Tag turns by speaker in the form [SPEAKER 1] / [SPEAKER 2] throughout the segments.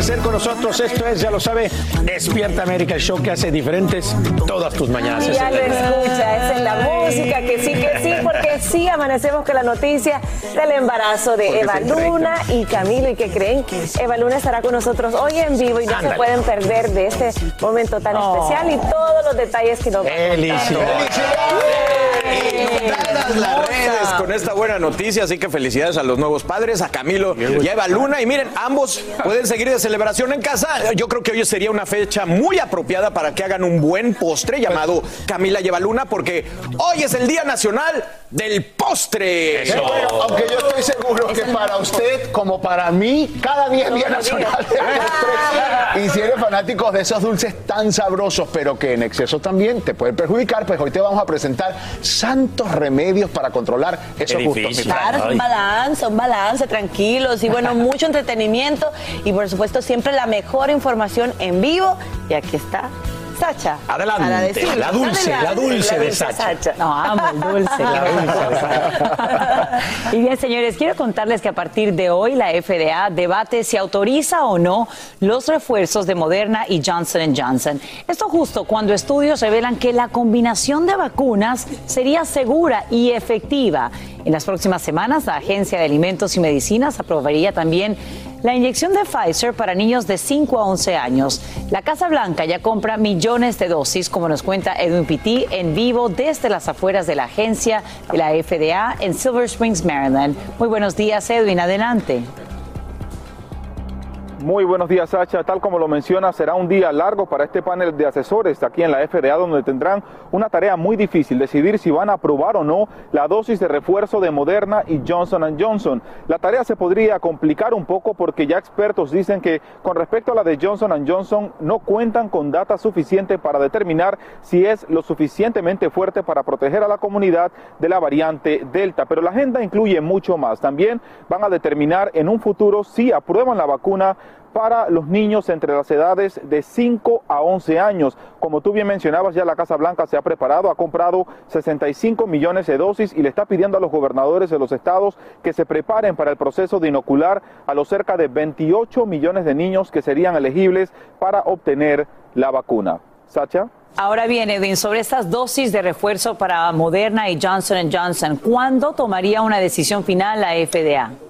[SPEAKER 1] Amanecer con nosotros. Esto es, ya lo sabe, Despierta América, el show que hace diferentes todas tus mañanas.
[SPEAKER 2] Ya lo escucha, esa es la música, que sí, que sí, porque sí amanecemos con la noticia del embarazo de Eva Luna y Camilo. ¿Y que creen? Eva Luna estará con nosotros hoy en vivo y no se pueden perder de este momento tan especial y todos los detalles que nos va a contar.
[SPEAKER 1] Felicidades.
[SPEAKER 3] Las redes con esta buena noticia, así que felicidades a los nuevos padres, a Camilo y a Eva Luna. Y miren, ambos pueden seguir de celebración en casa. Yo creo que hoy sería una fecha muy apropiada para que hagan un buen postre llamado Camila y Eva Luna, porque hoy es el Día Nacional del Postre.
[SPEAKER 4] Qué bueno, aunque yo estoy seguro que para usted, como para mí, cada día es Día Nacional del Postre. Y si eres fanático de esos dulces tan sabrosos, pero que en exceso también te pueden perjudicar, pues hoy te vamos a presentar santos remedios para controlar esos gustos.
[SPEAKER 2] Claro, son balance, son balance, tranquilos y bueno, mucho entretenimiento y por supuesto siempre la mejor información en vivo. Y aquí está Sacha.
[SPEAKER 1] Adelante,
[SPEAKER 2] para
[SPEAKER 1] la dulce, la dulce de Sacha.
[SPEAKER 5] No, amo el dulce. y bien, señores, quiero contarles que a partir de hoy la FDA debate si autoriza o no los refuerzos de Moderna y Johnson Johnson. Esto justo cuando estudios revelan que la combinación de vacunas sería segura y efectiva. En las próximas semanas, la Agencia de Alimentos y Medicinas aprobaría también la inyección de Pfizer para niños de 5 a 11 años. La Casa Blanca ya compra millones de dosis, como nos cuenta Edwin Pitti en vivo desde las afueras de la agencia de la FDA en Silver Springs, Maryland. Muy buenos días, Edwin. Adelante.
[SPEAKER 6] Muy buenos días, Sacha. Tal como lo menciona, será un día largo para este panel de asesores aquí en la FDA, donde tendrán una tarea muy difícil, decidir si van a aprobar o no la dosis de refuerzo de Moderna y Johnson Johnson. La tarea se podría complicar un poco porque ya expertos dicen que con respecto a la de Johnson Johnson no cuentan con data suficiente para determinar si es lo suficientemente fuerte para proteger a la comunidad de la variante Delta. Pero la agenda incluye mucho más. También van a determinar en un futuro si aprueban la vacuna para los niños entre las edades de 5 a 11 años. Como tú bien mencionabas, ya la Casa Blanca se ha preparado, ha comprado 65 millones de dosis y le está pidiendo a los gobernadores de los estados que se preparen para el proceso de inocular a los cerca de 28 millones de niños que serían elegibles para obtener la vacuna. Sacha.
[SPEAKER 5] Ahora bien, Edwin, sobre estas dosis de refuerzo para Moderna y Johnson Johnson, ¿cuándo tomaría una decisión final la FDA?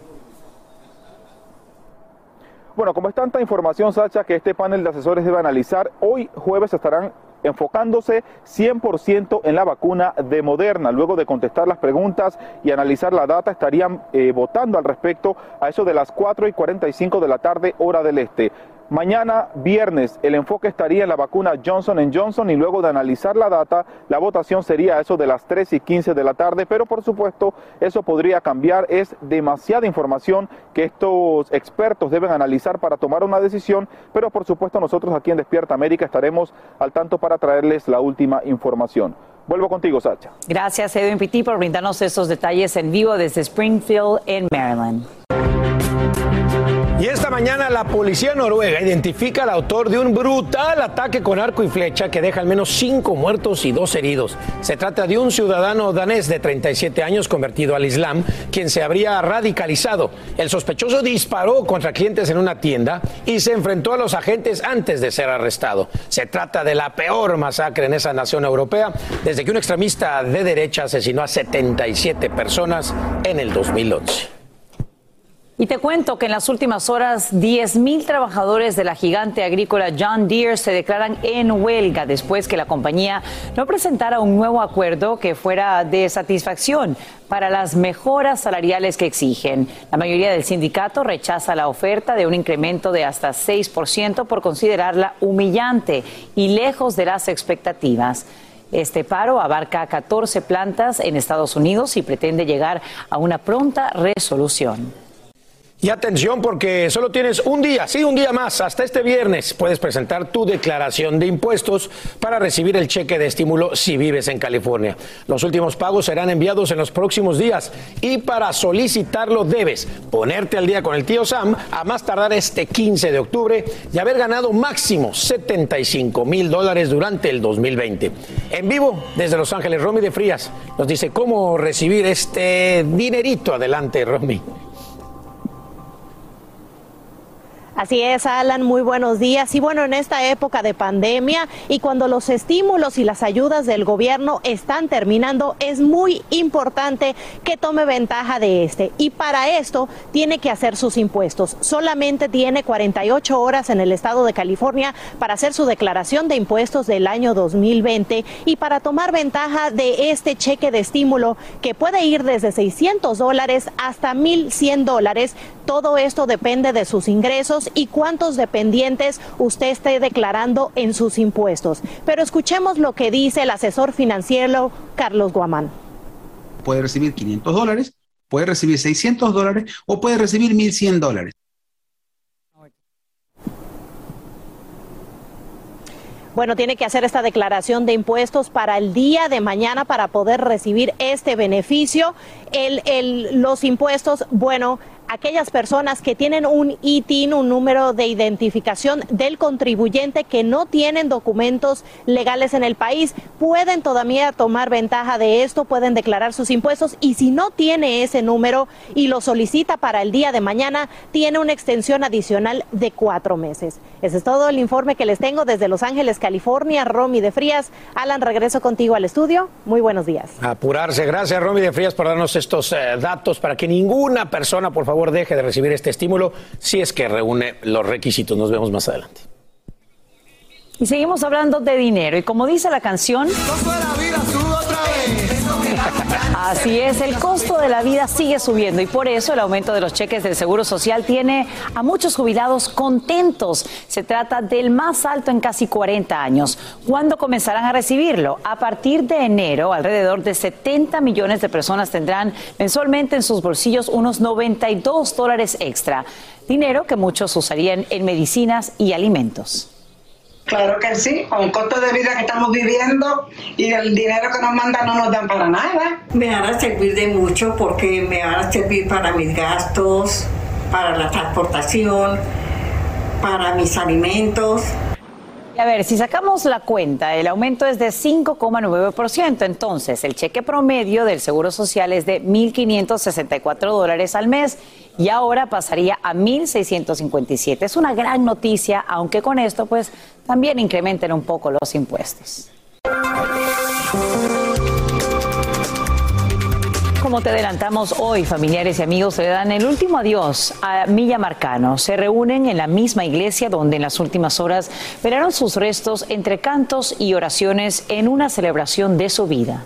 [SPEAKER 6] Bueno, como es tanta información, Sacha, que este panel de asesores debe analizar, hoy jueves estarán enfocándose 100% en la vacuna de Moderna. Luego de contestar las preguntas y analizar la data, estarían eh, votando al respecto a eso de las 4 y 45 de la tarde, hora del este. Mañana, viernes, el enfoque estaría en la vacuna Johnson Johnson y luego de analizar la data, la votación sería eso de las 3 y 15 de la tarde, pero por supuesto eso podría cambiar. Es demasiada información que estos expertos deben analizar para tomar una decisión, pero por supuesto nosotros aquí en Despierta América estaremos al tanto para traerles la última información. Vuelvo contigo, Sacha.
[SPEAKER 5] Gracias, Edwin Pitti, por brindarnos estos detalles en vivo desde Springfield, en Maryland.
[SPEAKER 1] Y esta mañana la policía noruega identifica al autor de un brutal ataque con arco y flecha que deja al menos cinco muertos y dos heridos. Se trata de un ciudadano danés de 37 años convertido al Islam, quien se habría radicalizado. El sospechoso disparó contra clientes en una tienda y se enfrentó a los agentes antes de ser arrestado. Se trata de la peor masacre en esa nación europea desde que un extremista de derecha asesinó a 77 personas en el 2011.
[SPEAKER 5] Y te cuento que en las últimas horas 10.000 trabajadores de la gigante agrícola John Deere se declaran en huelga después que la compañía no presentara un nuevo acuerdo que fuera de satisfacción para las mejoras salariales que exigen. La mayoría del sindicato rechaza la oferta de un incremento de hasta 6% por considerarla humillante y lejos de las expectativas. Este paro abarca 14 plantas en Estados Unidos y pretende llegar a una pronta resolución.
[SPEAKER 1] Y atención porque solo tienes un día, sí, un día más, hasta este viernes puedes presentar tu declaración de impuestos para recibir el cheque de estímulo si vives en California. Los últimos pagos serán enviados en los próximos días y para solicitarlo debes ponerte al día con el tío Sam a más tardar este 15 de octubre y haber ganado máximo 75 mil dólares durante el 2020. En vivo desde Los Ángeles, Romy de Frías nos dice cómo recibir este dinerito. Adelante, Romy.
[SPEAKER 7] Así es, Alan, muy buenos días. Y bueno, en esta época de pandemia y cuando los estímulos y las ayudas del gobierno están terminando, es muy importante que tome ventaja de este. Y para esto tiene que hacer sus impuestos. Solamente tiene 48 horas en el estado de California para hacer su declaración de impuestos del año 2020 y para tomar ventaja de este cheque de estímulo que puede ir desde 600 dólares hasta 1.100 dólares. Todo esto depende de sus ingresos y cuántos dependientes usted esté declarando en sus impuestos. Pero escuchemos lo que dice el asesor financiero Carlos Guamán.
[SPEAKER 8] Puede recibir 500 dólares, puede recibir 600 dólares o puede recibir 1.100 dólares.
[SPEAKER 7] Bueno, tiene que hacer esta declaración de impuestos para el día de mañana para poder recibir este beneficio. El, los impuestos, bueno, aquellas personas que tienen un ITIN, un número de identificación del contribuyente que no tienen documentos legales en el país, pueden todavía tomar ventaja de esto, pueden declarar sus impuestos y si no tiene ese número y lo solicita para el día de mañana, tiene una extensión adicional de cuatro meses. Ese es todo el informe que les tengo desde Los Ángeles, California. Romy de Frías. Alan, regreso contigo al estudio. Muy buenos días.
[SPEAKER 1] Apurarse. Gracias, Romy de Frías, por darnos estos eh, datos para que ninguna persona, por favor, deje de recibir este estímulo si es que reúne los requisitos. Nos vemos más adelante.
[SPEAKER 5] Y seguimos hablando de dinero. Y como dice la canción... Así es, el costo de la vida sigue subiendo y por eso el aumento de los cheques del Seguro Social tiene a muchos jubilados contentos. Se trata del más alto en casi 40 años. ¿Cuándo comenzarán a recibirlo? A partir de enero, alrededor de 70 millones de personas tendrán mensualmente en sus bolsillos unos 92 dólares extra, dinero que muchos usarían en medicinas y alimentos.
[SPEAKER 9] Claro que sí, con el costo de vida que estamos viviendo y el dinero que nos mandan no nos dan para nada.
[SPEAKER 10] Me van a servir de mucho porque me van a servir para mis gastos, para la transportación, para mis alimentos.
[SPEAKER 5] A ver, si sacamos la cuenta, el aumento es de 5,9%. Entonces, el cheque promedio del Seguro Social es de 1.564 dólares al mes y ahora pasaría a 1.657. Es una gran noticia, aunque con esto, pues, también incrementen un poco los impuestos. Como te adelantamos hoy, familiares y amigos le dan el último adiós a Milla Marcano. Se reúnen en la misma iglesia donde en las últimas horas velaron sus restos entre cantos y oraciones en una celebración de su vida.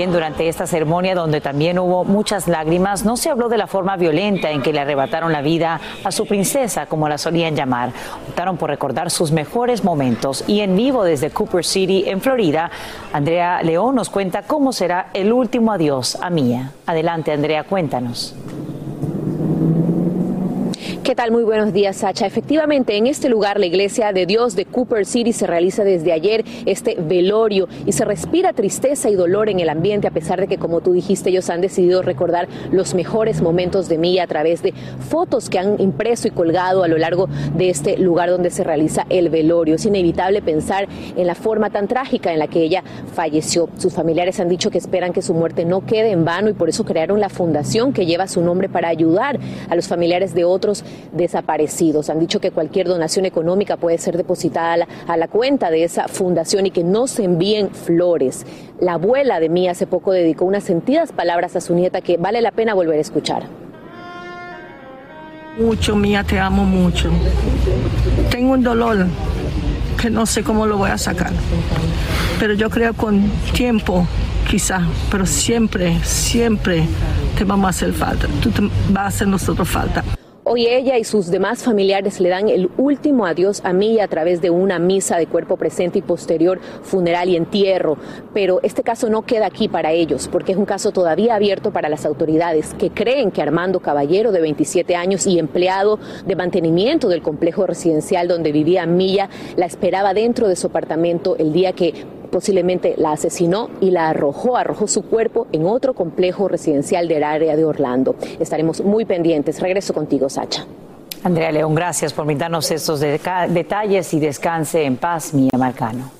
[SPEAKER 5] Bien, durante esta ceremonia, donde también hubo muchas lágrimas, no se habló de la forma violenta en que le arrebataron la vida a su princesa, como la solían llamar. Optaron por recordar sus mejores momentos y en vivo desde Cooper City, en Florida, Andrea León nos cuenta cómo será el último adiós a Mía. Adelante, Andrea, cuéntanos.
[SPEAKER 11] ¿Qué tal? Muy buenos días, Sacha. Efectivamente, en este lugar, la Iglesia de Dios de Cooper City se realiza desde ayer este velorio y se respira tristeza y dolor en el ambiente, a pesar de que, como tú dijiste, ellos han decidido recordar los mejores momentos de Mía a través de fotos que han impreso y colgado a lo largo de este lugar donde se realiza el velorio. Es inevitable pensar en la forma tan trágica en la que ella falleció. Sus familiares han dicho que esperan que su muerte no quede en vano y por eso crearon la fundación que lleva su nombre para ayudar a los familiares de otros desaparecidos. Han dicho que cualquier donación económica puede ser depositada a la, cuenta de esa fundación y que no se envíen flores. La abuela de mí hace poco dedicó unas sentidas palabras a su nieta que vale la pena volver a escuchar.
[SPEAKER 12] Mucho, Mía, te amo mucho. Tengo un dolor que no sé cómo lo voy a sacar, pero yo creo con tiempo, quizá, pero siempre, siempre te vamos a hacer falta. Tú vas a hacer nosotros falta.
[SPEAKER 11] Hoy ella y sus demás familiares le dan el último adiós a Milla a través de una misa de cuerpo presente y posterior funeral y entierro. Pero este caso no queda aquí para ellos, porque es un caso todavía abierto para las autoridades que creen que Armando Caballero, de 27 años y empleado de mantenimiento del complejo residencial donde vivía Milla, la esperaba dentro de su apartamento el día que posiblemente la asesinó y la arrojó, arrojó su cuerpo en otro complejo residencial del área de Orlando. Estaremos muy pendientes. Regreso contigo, Sacha.
[SPEAKER 5] Andrea León, gracias por brindarnos estos detalles y descanse en paz, Mía Marcano.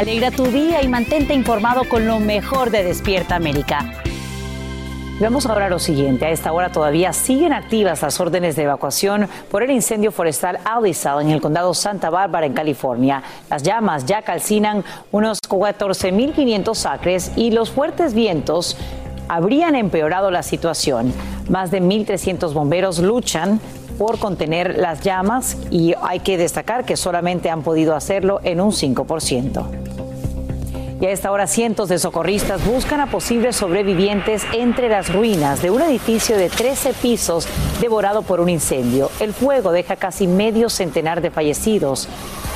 [SPEAKER 5] Alegra tu día y mantente informado con lo mejor de Despierta América. Vamos ahora a lo siguiente. A esta hora todavía siguen activas las órdenes de evacuación por el incendio forestal Alisal en el condado Santa Bárbara, en California. Las llamas ya calcinan unos 14.500 acres y los fuertes vientos habrían empeorado la situación. Más de 1.300 bomberos luchan por contener las llamas y hay que destacar que solamente han podido hacerlo en un 5%. Y a esta hora cientos de socorristas buscan a posibles sobrevivientes entre las ruinas de un edificio de 13 pisos devorado por un incendio. El fuego deja casi medio centenar de fallecidos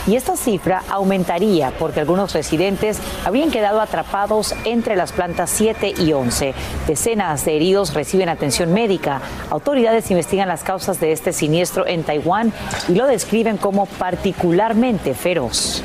[SPEAKER 5] y esta cifra aumentaría porque algunos residentes habían quedado atrapados entre las plantas 7 y 11. Decenas de heridos reciben atención médica. Autoridades investigan las causas de este siniestro en Taiwán y lo describen como particularmente feroz.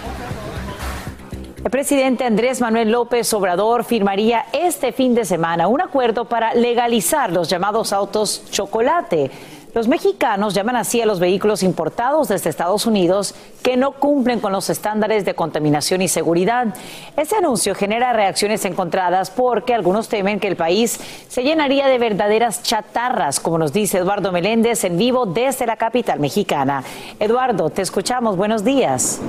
[SPEAKER 5] El presidente Andrés Manuel López Obrador firmaría este fin de semana un acuerdo para legalizar los llamados autos chocolate. Los mexicanos llaman así a los vehículos importados desde Estados Unidos que no cumplen con los estándares de contaminación y seguridad. Este anuncio genera reacciones encontradas porque algunos temen que el país se llenaría de verdaderas chatarras, como nos dice Eduardo Meléndez en vivo desde la capital mexicana. Eduardo, te escuchamos. Buenos días.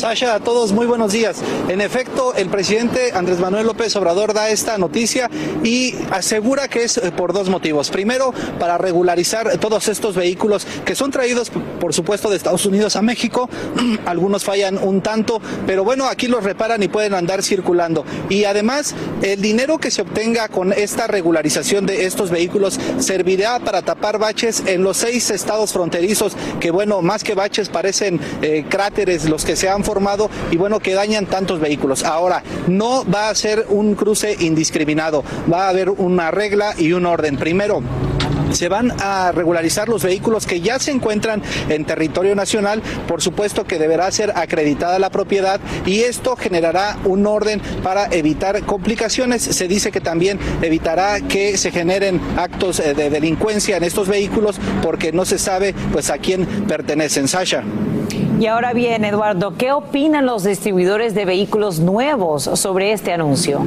[SPEAKER 13] Sasha, a todos muy buenos días. En efecto, el presidente Andrés Manuel López Obrador da esta noticia y asegura que es eh, por dos motivos. Primero, para regularizar todos estos vehículos que son traídos, por supuesto, de Estados Unidos a México. Algunos fallan un tanto, pero bueno, aquí los reparan y pueden andar circulando. Y además, el dinero que se obtenga con esta regularización de estos vehículos servirá para tapar baches en los seis estados fronterizos, que bueno, más que baches parecen eh, cráteres los que se han formado y bueno, que dañan tantos vehículos. Ahora, no va a ser un cruce indiscriminado, va a haber una regla y un orden. Primero, se van a regularizar los vehículos que ya se encuentran en territorio nacional. Por supuesto que deberá ser acreditada la propiedad y esto generará un orden para evitar complicaciones. Se dice que también evitará que se generen actos eh, de delincuencia en estos vehículos porque no se sabe pues a quién pertenecen. Sasha.
[SPEAKER 5] Y ahora bien, Eduardo, ¿qué opinan los distribuidores de vehículos nuevos sobre este anuncio?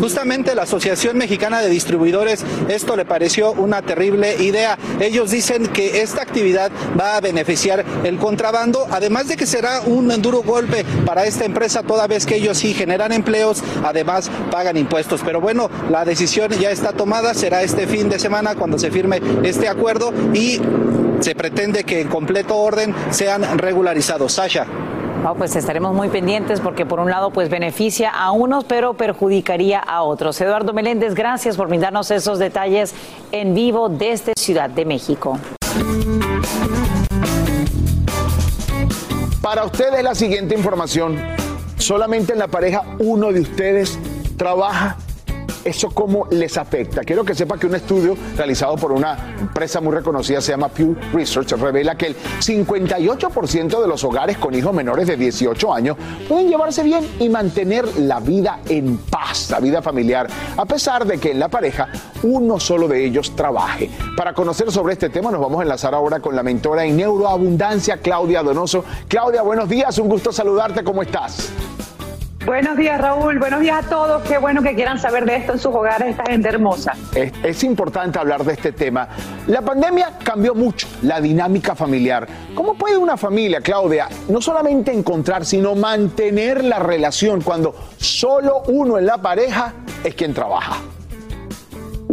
[SPEAKER 13] Justamente la Asociación Mexicana de Distribuidores esto le pareció una terrible idea. Ellos dicen que esta actividad va a beneficiar el contrabando, además de que será un duro golpe para esta empresa toda vez que ellos sí generan empleos, además pagan impuestos. Pero bueno, la decisión ya está tomada, será este fin de semana cuando se firme este acuerdo y se pretende que en completo orden sean regularizados. Sasha.
[SPEAKER 5] Oh, pues estaremos muy pendientes porque por un lado pues beneficia a unos pero perjudicaría a otros. Eduardo Meléndez, gracias por brindarnos esos detalles en vivo desde Ciudad de México.
[SPEAKER 4] Para ustedes la siguiente información. Solamente en la pareja uno de ustedes trabaja ¿Eso cómo les afecta? Quiero que sepa que un estudio realizado por una empresa muy reconocida, se llama Pew Research, revela que el 58% de los hogares con hijos menores de 18 años pueden llevarse bien y mantener la vida en paz, la vida familiar, a pesar de que en la pareja uno solo de ellos trabaje. Para conocer sobre este tema nos vamos a enlazar ahora con la mentora en neuroabundancia, Claudia Donoso. Claudia, buenos días, un gusto saludarte, ¿cómo estás?
[SPEAKER 14] Buenos días, Raúl. Buenos días a todos. Qué bueno que quieran saber de esto en sus hogares, esta gente hermosa.
[SPEAKER 4] Es, importante hablar de este tema. La pandemia cambió mucho la dinámica familiar. ¿Cómo puede una familia, Claudia, no solamente encontrar, sino mantener la relación cuando solo uno en la pareja es quien trabaja?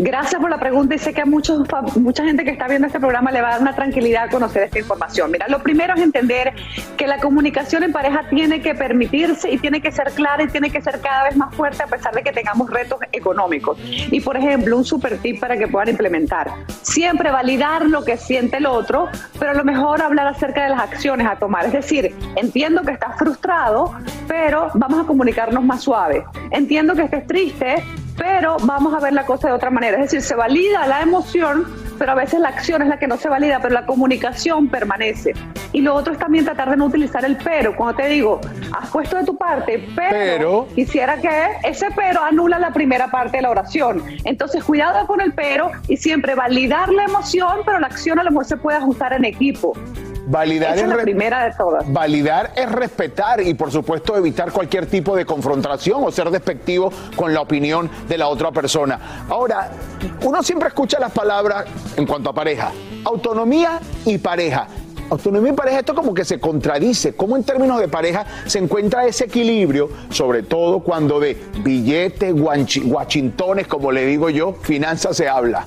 [SPEAKER 14] Gracias por la pregunta y sé que a muchos, mucha gente que está viendo este programa le va a dar una tranquilidad conocer esta información. Mira, lo primero es entender que la comunicación en pareja tiene que permitirse y tiene que ser clara y tiene que ser cada vez más fuerte a pesar de que tengamos retos económicos. Y por ejemplo, un super tip para que puedan implementar. Siempre validar lo que siente el otro, pero a lo mejor hablar acerca de las acciones a tomar. Es decir, entiendo que estás frustrado, pero vamos a comunicarnos más suave. Entiendo que estés triste, pero vamos a ver la cosa de otra manera. Es decir, se valida la emoción, pero a veces la acción es la que no se valida, pero la comunicación permanece. Y lo otro es también tratar de no utilizar el pero. Cuando te digo, has puesto de tu parte, pero, quisiera que ese pero anula la primera parte de la oración. Entonces, cuidado con el pero y siempre validar la emoción, pero la acción a lo mejor se puede ajustar en equipo.
[SPEAKER 4] Validar
[SPEAKER 14] es la primera de todas.
[SPEAKER 4] Validar es respetar y por supuesto evitar cualquier tipo de confrontación o ser despectivo con la opinión de la otra persona. Ahora, uno siempre escucha las palabras en cuanto a pareja, autonomía y pareja. Autonomía y pareja, esto como que se contradice. ¿Cómo en términos de pareja se encuentra ese equilibrio, sobre todo cuando de billetes, guachintones, como le digo yo, finanzas se habla?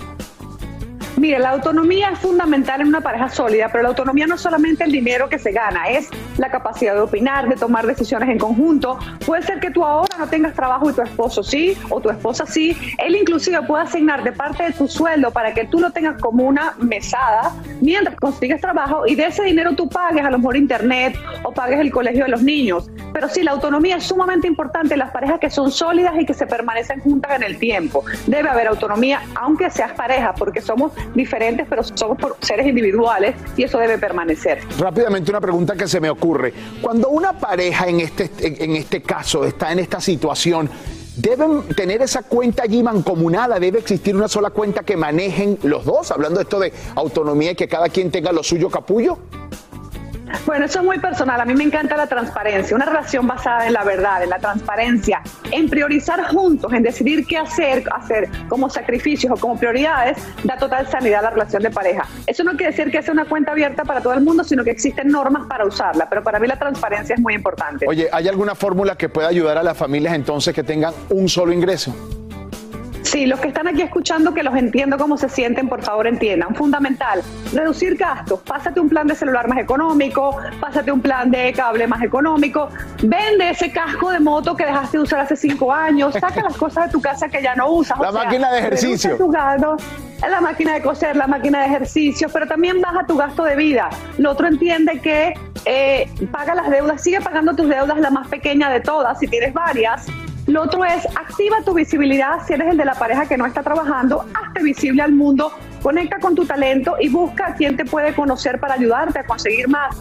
[SPEAKER 14] Mire, la autonomía es fundamental en una pareja sólida, pero la autonomía no es solamente el dinero que se gana, es la capacidad de opinar, de tomar decisiones en conjunto. Puede ser que tú ahora no tengas trabajo y tu esposo sí, o tu esposa sí. Él inclusive puede asignar de parte de tu sueldo para que tú lo tengas como una mesada mientras consigues trabajo y de ese dinero tú pagues a lo mejor internet o pagues el colegio de los niños. Pero sí, la autonomía es sumamente importante en las parejas que son sólidas y que se permanecen juntas en el tiempo. Debe haber autonomía, aunque seas pareja, porque somos diferentes, pero somos seres individuales y eso debe permanecer.
[SPEAKER 4] Rápidamente una pregunta que se me ocurre. Cuando una pareja en este, en este caso está en esta situación, deben tener esa cuenta allí mancomunada, debe existir una sola cuenta que manejen los dos, hablando de esto de autonomía y que cada quien tenga lo suyo capullo.
[SPEAKER 14] Bueno, eso es muy personal. A mí me encanta la transparencia, una relación basada en la verdad, en la transparencia, en priorizar juntos, en decidir qué hacer, hacer como sacrificios o como prioridades, da total sanidad a la relación de pareja. Eso no quiere decir que sea una cuenta abierta para todo el mundo, sino que existen normas para usarla. Pero para mí la transparencia es muy importante.
[SPEAKER 4] Oye, ¿hay alguna fórmula que pueda ayudar a las familias entonces que tengan un solo ingreso?
[SPEAKER 14] Sí, los que están aquí escuchando, que los entiendo cómo se sienten, por favor entiendan. Fundamental, reducir gastos. Pásate un plan de celular más económico, pásate un plan de cable más económico, vende ese casco de moto que dejaste de usar hace cinco años, saca las cosas de tu casa que ya no usas.
[SPEAKER 4] La máquina de ejercicio.
[SPEAKER 14] Tu la máquina de coser, la máquina de ejercicio, pero también baja tu gasto de vida. Lo otro entiende que eh, paga las deudas, sigue pagando tus deudas, la más pequeña de todas, si tienes varias, Lo otro es, activa tu visibilidad si eres el de la pareja que no está trabajando, hazte visible al mundo, conecta con tu talento y busca a quien te puede conocer para ayudarte a conseguir más.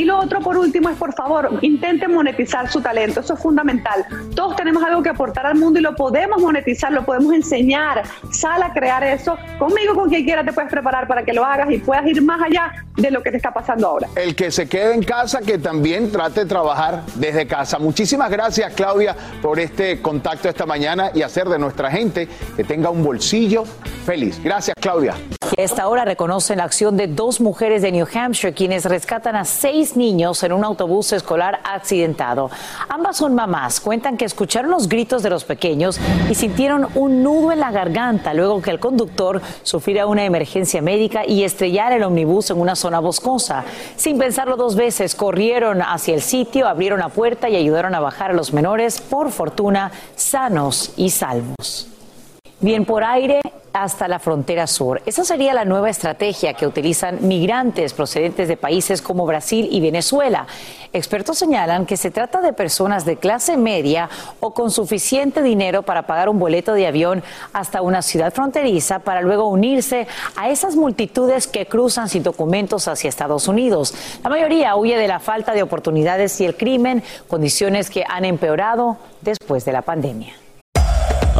[SPEAKER 14] Y lo otro, por último, es por favor, intente monetizar su talento. Eso es fundamental. Todos tenemos algo que aportar al mundo y lo podemos monetizar, lo podemos enseñar. Sal a crear eso. Conmigo, con quien quiera, te puedes preparar para que lo hagas y puedas ir más allá de lo que te está pasando ahora.
[SPEAKER 4] El que se quede en casa, que también trate de trabajar desde casa. Muchísimas gracias, Claudia, por este contacto esta mañana y hacer de nuestra gente que tenga un bolsillo feliz. Gracias, Claudia.
[SPEAKER 5] Y a esta hora reconocen la acción de dos mujeres de New Hampshire quienes rescatan a seis niños en un autobús escolar accidentado. Ambas son mamás. Cuentan que escucharon los gritos de los pequeños y sintieron un nudo en la garganta luego que el conductor sufriera una emergencia médica y estrellara el omnibus en una zona boscosa. Sin pensarlo dos veces, corrieron hacia el sitio, abrieron la puerta y ayudaron a bajar a los menores, por fortuna, sanos y salvos. Bien por aire hasta la frontera sur. Esa sería la nueva estrategia que utilizan migrantes procedentes de países como Brasil y Venezuela. Expertos señalan que se trata de personas de clase media o con suficiente dinero para pagar un boleto de avión hasta una ciudad fronteriza para luego unirse a esas multitudes que cruzan sin documentos hacia Estados Unidos. La mayoría huye de la falta de oportunidades y el crimen, condiciones que han empeorado después de la pandemia.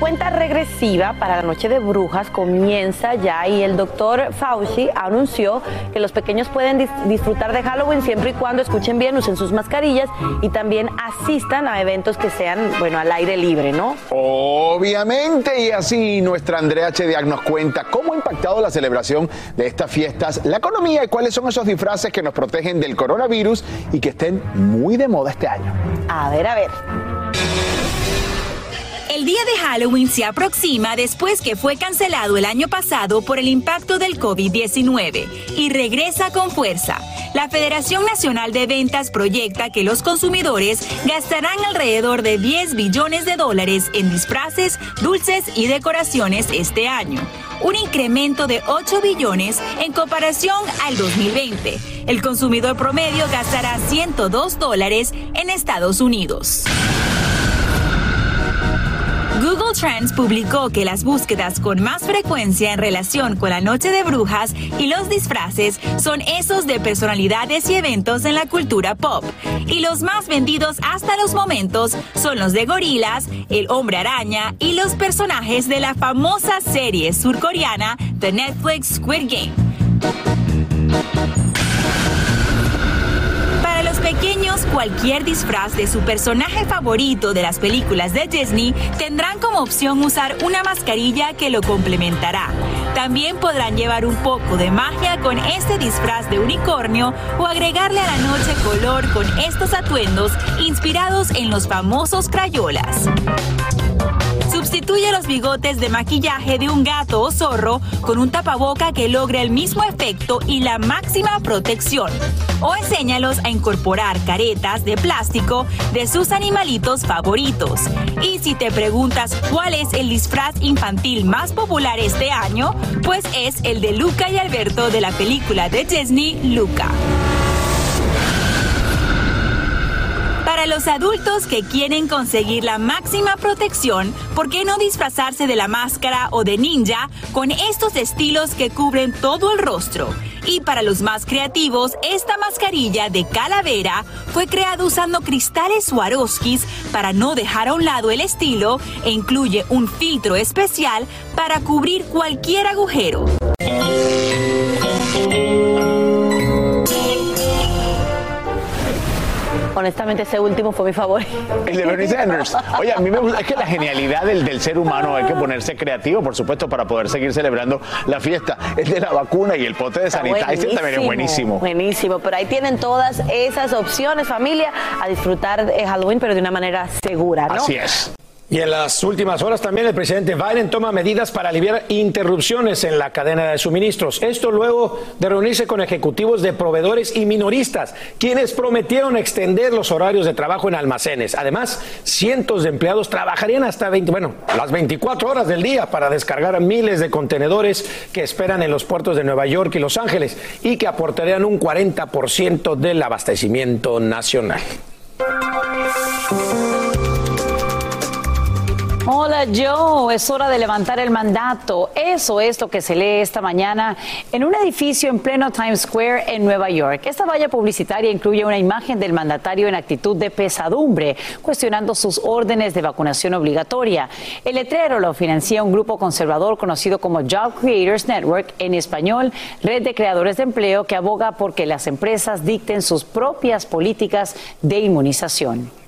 [SPEAKER 2] Cuenta regresiva para la noche de brujas comienza ya y el doctor Fauci anunció que los pequeños pueden dis- disfrutar de Halloween siempre y cuando escuchen bien, usen sus mascarillas y también asistan a eventos que sean, bueno, al aire libre, ¿no?
[SPEAKER 4] Obviamente, y así nuestra Andrea Chediak nos cuenta cómo ha impactado la celebración de estas fiestas, la economía y cuáles son esos disfraces que nos protegen del coronavirus y que estén muy de moda este año.
[SPEAKER 2] A ver, a ver.
[SPEAKER 15] Día de Halloween se aproxima después que fue cancelado el año pasado por el impacto del COVID-19 y regresa con fuerza. La Federación Nacional de Ventas proyecta que los consumidores gastarán alrededor de 10 billones de dólares en disfraces, dulces y decoraciones este año, un incremento de 8 billones en comparación al 2020. El consumidor promedio gastará 102 dólares en Estados Unidos. Google Trends publicó que las búsquedas con más frecuencia en relación con la Noche de Brujas y los disfraces son esos de personalidades y eventos en la cultura pop. Y los más vendidos hasta los momentos son los de gorilas, el hombre araña y los personajes de la famosa serie surcoreana de Netflix Squid Game. Cualquier disfraz de su personaje favorito de las películas de Disney tendrán como opción usar una mascarilla que lo complementará. También podrán llevar un poco de magia con este disfraz de unicornio o agregarle a la noche color con estos atuendos inspirados en los famosos crayolas. Sustituye los bigotes de maquillaje de un gato o zorro con un tapaboca que logre el mismo efecto y la máxima protección. O enséñalos a incorporar caretas de plástico de sus animalitos favoritos. Y si te preguntas cuál es el disfraz infantil más popular este año, pues es el de Luca y Alberto de la película de Disney Luca. Para los adultos que quieren conseguir la máxima protección, ¿por qué no disfrazarse de la máscara o de ninja con estos estilos que cubren todo el rostro? Y para los más creativos, esta mascarilla de calavera fue creada usando cristales Swarovskis para no dejar a un lado el estilo e incluye un filtro especial para cubrir cualquier agujero.
[SPEAKER 2] Honestamente, ese último fue mi favorito.
[SPEAKER 4] El de Bernie Sanders. Oye, a mí me gusta, es que la genialidad del, del ser humano hay que ponerse creativo, por supuesto, para poder seguir celebrando la fiesta. El de la vacuna y el pote de sanitizer también es buenísimo.
[SPEAKER 2] Buenísimo, pero ahí tienen todas esas opciones, familia, a disfrutar de Halloween, pero de una manera segura, ¿no?
[SPEAKER 4] Así es.
[SPEAKER 1] Y en las últimas horas también el presidente Biden toma medidas para aliviar interrupciones en la cadena de suministros. Esto luego de reunirse con ejecutivos de proveedores y minoristas, quienes prometieron extender los horarios de trabajo en almacenes. Además, cientos de empleados trabajarían hasta 20, bueno, las 24 horas del día para descargar miles de contenedores que esperan en los puertos de Nueva York y Los Ángeles y que aportarían un 40% del abastecimiento nacional.
[SPEAKER 5] Hola Joe, es hora de levantar el mandato. Eso es lo que se lee esta mañana en un edificio en pleno Times Square en Nueva York. Esta valla publicitaria incluye una imagen del mandatario en actitud de pesadumbre, cuestionando sus órdenes de vacunación obligatoria. El letrero lo financia un grupo conservador conocido como Job Creators Network, en español, red de creadores de empleo que aboga por que las empresas dicten sus propias políticas de inmunización.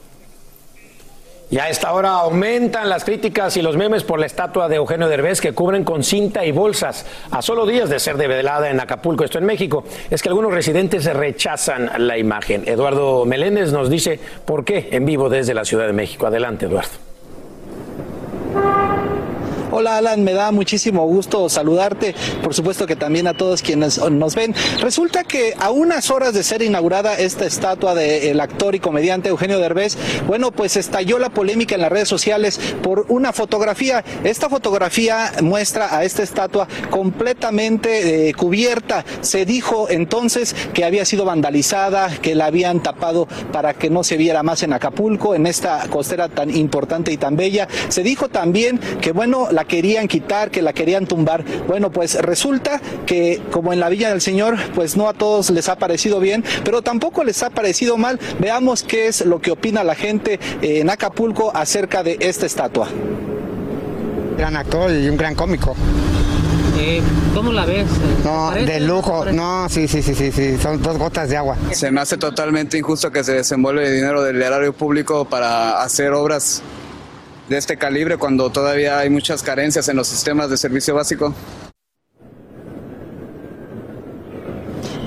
[SPEAKER 1] Y a esta hora aumentan las críticas y los memes por la estatua de Eugenio Derbez que cubren con cinta y bolsas a solo días de ser develada en Acapulco, esto en México. Es que algunos residentes rechazan la imagen. Eduardo Meléndez nos dice por qué en vivo desde la Ciudad de México. Adelante, Eduardo.
[SPEAKER 13] Hola Alan, me da muchísimo gusto saludarte, por supuesto que también a todos quienes nos ven. Resulta que a unas horas de ser inaugurada esta estatua del actor y comediante Eugenio Derbez, bueno, pues estalló la polémica en las redes sociales por una fotografía. Esta fotografía muestra a esta estatua completamente eh, cubierta. Se dijo entonces que había sido vandalizada, que la habían tapado para que no se viera más en Acapulco, en esta costera tan importante y tan bella. Se dijo también que, bueno, la querían quitar, que la querían tumbar. Bueno, pues resulta que como en la Villa del Señor, pues no a todos les ha parecido bien, pero tampoco les ha parecido mal. Veamos qué es lo que opina la gente en Acapulco acerca de esta estatua.
[SPEAKER 16] Gran actor y un gran cómico.
[SPEAKER 17] Eh, ¿Cómo la ves?
[SPEAKER 16] No, de lujo. No, sí, sí, sí, sí, sí, son dos gotas de agua.
[SPEAKER 18] Se me hace totalmente injusto que se desenvuelve dinero del erario público para hacer obras de este calibre cuando todavía hay muchas carencias en los sistemas de servicio básico.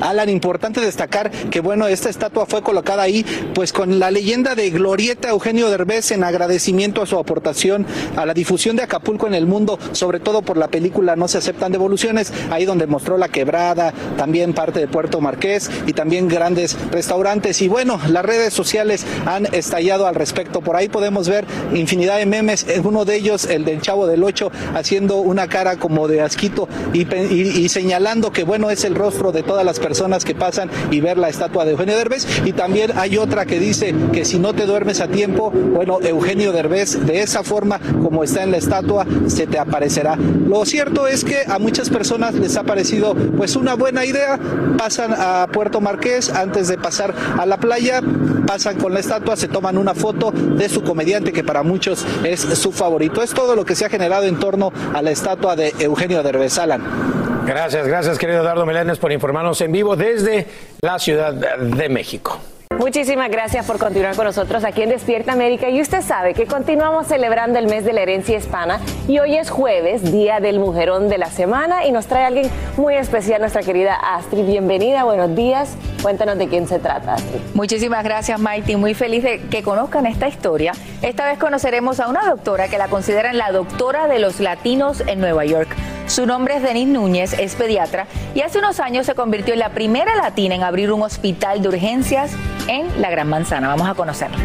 [SPEAKER 13] Alan, importante destacar que bueno, esta estatua fue colocada ahí pues con la leyenda de Glorieta Eugenio Derbez en agradecimiento a su aportación a la difusión de Acapulco en el mundo, sobre todo por la película No se aceptan devoluciones, ahí donde mostró la quebrada, también parte de Puerto Marqués y también grandes restaurantes y bueno, las redes sociales han estallado al respecto. Por ahí podemos ver infinidad de memes, uno de ellos el del Chavo del Ocho haciendo una cara como de asquito y, y, y señalando que bueno, es el rostro de todas las personas personas que pasan y ver la estatua de Eugenio Derbez. Y también hay otra que dice que si no te duermes a tiempo, bueno, Eugenio Derbez, de esa forma como está en la estatua, se te aparecerá. Lo cierto es que a muchas personas les ha parecido pues una buena idea. Pasan a Puerto Marqués antes de pasar a la playa, pasan con la estatua, se toman una foto de su comediante que para muchos es su favorito. Es todo lo que se ha generado en torno a la estatua de Eugenio Derbez. Alan.
[SPEAKER 1] Gracias, gracias querido Eduardo Meléndez por informarnos en vivo desde la Ciudad de México.
[SPEAKER 2] Muchísimas gracias por continuar con nosotros aquí en Despierta América. Y usted sabe que continuamos celebrando el mes de la herencia hispana y hoy es jueves, día del mujerón de la semana y nos trae alguien muy especial, nuestra querida Astrid. Bienvenida, buenos días. Cuéntanos de quién se trata, Astrid.
[SPEAKER 19] Muchísimas gracias, Maiti. Muy feliz de que conozcan esta historia. Esta vez conoceremos a una doctora que la consideran la doctora de los latinos en Nueva York. Su nombre es Denise Núñez, es pediatra y hace unos años se convirtió en la primera latina en abrir un hospital de urgencias en la Gran Manzana. Vamos a conocerla.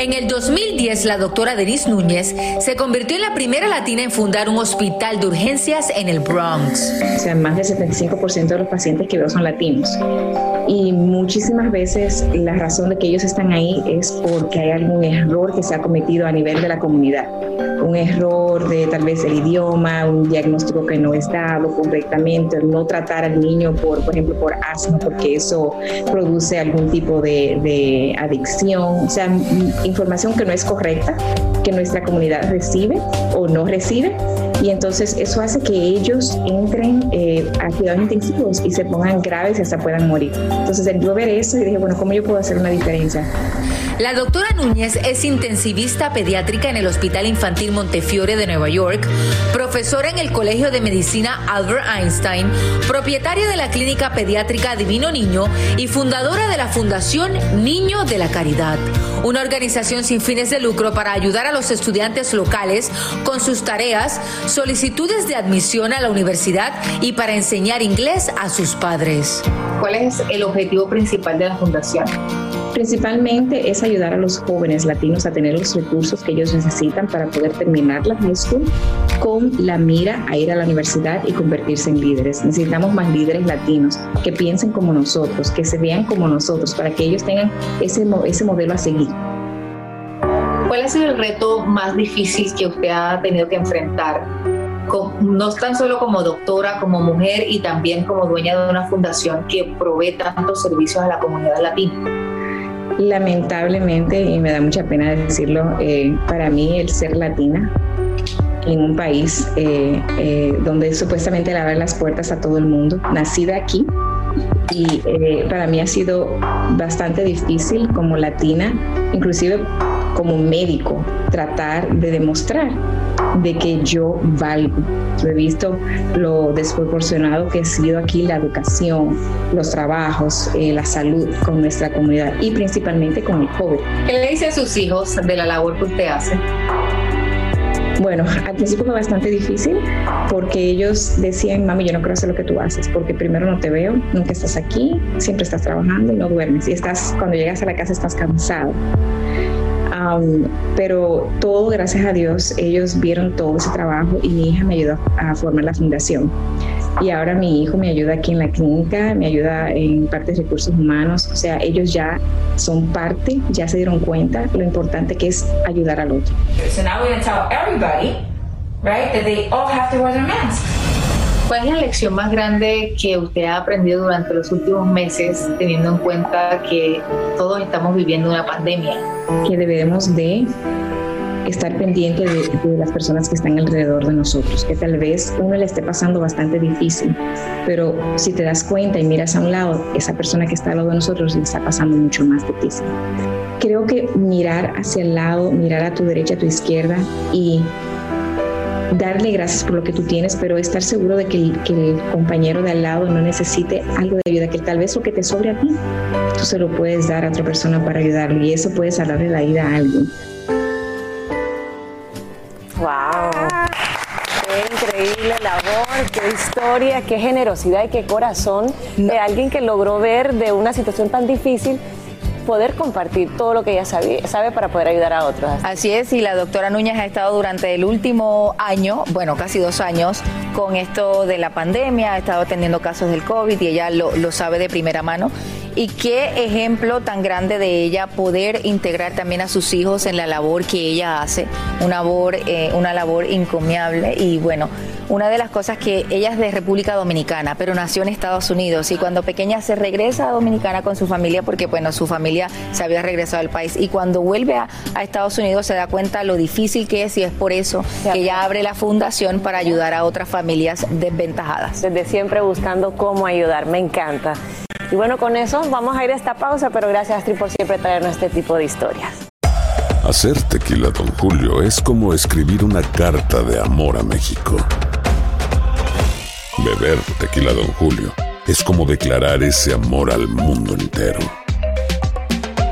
[SPEAKER 20] En el 2010, la doctora Denise Núñez se convirtió en la primera latina en fundar un hospital de urgencias en el Bronx.
[SPEAKER 21] O sea, más del 75% de los pacientes que veo son latinos. Y muchísimas veces la razón de que ellos están ahí es porque hay algún error que se ha cometido a nivel de la comunidad. Un error de tal vez el idioma, un diagnóstico que no es dado correctamente, no tratar al niño, por, por ejemplo, por asma, porque eso produce algún tipo de, de adicción. O sea, información que no es correcta, que nuestra comunidad recibe o no recibe. Y entonces eso hace que ellos entren eh, a cuidados intensivos y se pongan graves y hasta puedan morir. Entonces yo ver eso y dije, bueno, ¿cómo yo puedo hacer una diferencia?
[SPEAKER 20] La doctora Núñez es intensivista pediátrica en el Hospital Infantil Montefiore de Nueva York, profesora en el Colegio de Medicina Albert Einstein, propietaria de la Clínica Pediátrica Divino Niño y fundadora de la Fundación Niño de la Caridad, una organización sin fines de lucro para ayudar a los estudiantes locales con sus tareas, solicitudes de admisión a la universidad y para enseñar inglés a sus padres.
[SPEAKER 21] ¿Cuál es el objetivo principal de la fundación? Principalmente es ayudar a los jóvenes latinos a tener los recursos que ellos necesitan para poder terminar la high school con la mira a ir a la universidad y convertirse en líderes. Necesitamos más líderes latinos que piensen como nosotros, que se vean como nosotros, para que ellos tengan ese, ese modelo a seguir.
[SPEAKER 19] ¿Cuál ha sido el reto más difícil que usted ha tenido que enfrentar? no tan solo como doctora, como mujer y también como dueña de una fundación que provee tantos servicios a la comunidad latina.
[SPEAKER 21] Lamentablemente, y me da mucha pena decirlo, eh, para mí el ser latina en un país eh, eh, donde supuestamente le abre las puertas a todo el mundo, nacida aquí, y para mí ha sido bastante difícil como latina, inclusive como médico, tratar de demostrar de que yo valgo. he visto lo desproporcionado que ha sido aquí la educación, los trabajos, eh, la salud con nuestra comunidad y principalmente con el COVID.
[SPEAKER 19] ¿Qué le dice a sus hijos de la labor que usted hace?
[SPEAKER 21] Bueno, al principio fue bastante difícil porque ellos decían, mami, yo no quiero hacer lo que tú haces porque primero no te veo, nunca estás aquí, siempre estás trabajando y no duermes y estás, cuando llegas a la casa estás cansado pero todo, gracias a Dios, ellos vieron todo ese trabajo y mi hija me ayudó a formar la fundación. Y ahora mi hijo me ayuda aquí en la clínica, me ayuda en parte de recursos humanos, o sea, ellos ya son parte, ya se dieron cuenta lo importante que es ayudar al otro. So now we're tell everybody, right, that they all have to wear their
[SPEAKER 19] ¿Cuál es la lección más grande que usted ha aprendido durante los últimos meses, teniendo en cuenta que todos estamos viviendo una pandemia?
[SPEAKER 21] Que debemos de estar pendiente de, las personas que están alrededor de nosotros, que tal vez uno le esté pasando bastante difícil, pero si te das cuenta y miras a un lado, esa persona que está al lado de nosotros le está pasando mucho más difícil. Creo que mirar hacia el lado, mirar a tu derecha, a tu izquierda y darle gracias por lo que tú tienes, pero estar seguro de que el, compañero de al lado no necesite algo de ayuda, que tal vez lo que te sobre a ti, tú se lo puedes dar a otra persona para ayudarlo y eso puede salvarle la vida a alguien.
[SPEAKER 2] ¡Wow! Qué increíble labor, qué historia, qué generosidad y qué corazón de alguien que logró ver de una situación tan difícil poder compartir todo lo que ella sabe, para poder ayudar a otros.
[SPEAKER 19] Así es, y la doctora Núñez ha estado durante el último año, bueno, casi dos años, con esto de la pandemia, ha estado atendiendo casos del COVID y ella lo sabe de primera mano
[SPEAKER 20] Y qué ejemplo tan grande de ella poder integrar también a sus hijos en la labor que ella hace, una labor, eh, una labor encomiable y bueno, una de las cosas que ella es de República Dominicana, pero nació en Estados Unidos y cuando pequeña se regresa a Dominicana con su familia porque bueno, su familia se había regresado al país y cuando vuelve a, Estados Unidos se da cuenta lo difícil que es y es por eso que ella abre la fundación para ayudar a otras familias desventajadas.
[SPEAKER 5] Desde siempre buscando cómo ayudar, me encanta. Y bueno, con eso vamos a ir a esta pausa, pero gracias Astrid por siempre traernos este tipo de historias.
[SPEAKER 22] Hacer tequila, don Julio, es como escribir una carta de amor a México. Beber tequila, don Julio, es como declarar ese amor al mundo entero.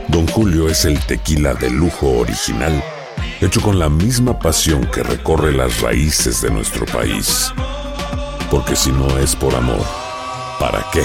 [SPEAKER 22] Don Julio es el tequila de lujo original, hecho con la misma pasión que recorre las raíces de nuestro país. Porque si no es por amor, ¿para qué?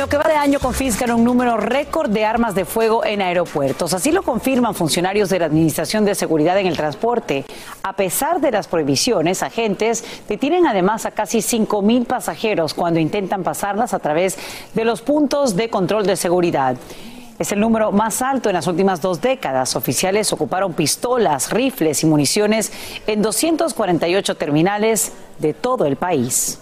[SPEAKER 5] Lo que va de año confiscan un número récord de armas de fuego en aeropuertos. Así lo confirman funcionarios de la Administración de Seguridad en el Transporte. A pesar de las prohibiciones, agentes detienen además a casi 5 mil pasajeros cuando intentan pasarlas a través de los puntos de control de seguridad. Es el número más alto en las últimas dos décadas. Oficiales ocuparon pistolas, rifles y municiones en 248 terminales de todo el país.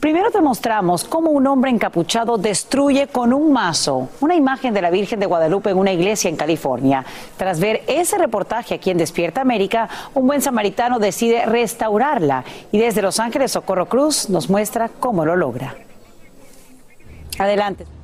[SPEAKER 5] Primero te mostramos cómo un hombre encapuchado destruye con un mazo una imagen de la Virgen de Guadalupe en una iglesia en California. Tras ver ese reportaje aquí en Despierta América, un buen samaritano decide restaurarla y desde Los Ángeles Socorro Cruz nos muestra cómo lo logra. Adelante.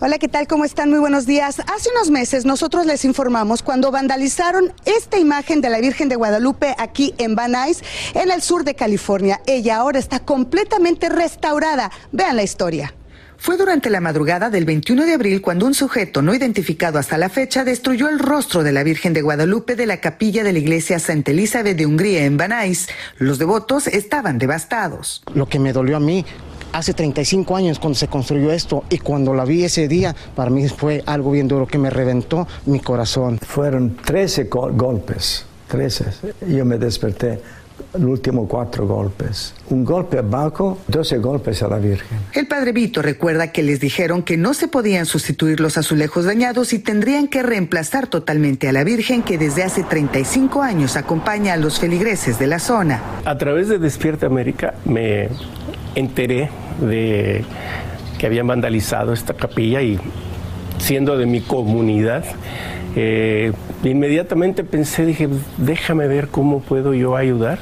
[SPEAKER 23] Hola, ¿qué tal? ¿Cómo están? Muy buenos días. Hace unos meses nosotros les informamos cuando vandalizaron esta imagen de la Virgen de Guadalupe aquí en Van Nuys, en el sur de California. Ella ahora está completamente restaurada. Vean la historia.
[SPEAKER 24] Fue durante la madrugada del 21 de abril cuando un sujeto no identificado hasta la fecha destruyó el rostro de la Virgen de Guadalupe de la capilla de la iglesia Santa Elizabeth de Hungría en Banais. Los devotos estaban devastados.
[SPEAKER 25] Lo que me dolió a mí hace 35 años cuando se construyó esto y cuando la vi ese día, para mí fue algo bien duro que me reventó mi corazón.
[SPEAKER 26] Fueron 13 golpes, 13. Yo me desperté. El último cuatro golpes. Un golpe abajo, 12 golpes a la Virgen.
[SPEAKER 24] El padre Vito recuerda que les dijeron que no se podían sustituir los azulejos dañados y tendrían que reemplazar totalmente a la Virgen que desde hace 35 años acompaña a los feligreses de la zona.
[SPEAKER 27] A través de Despierta América me enteré de que habían vandalizado esta capilla y siendo de mi comunidad, eh, inmediatamente pensé, dije, déjame ver cómo puedo yo ayudar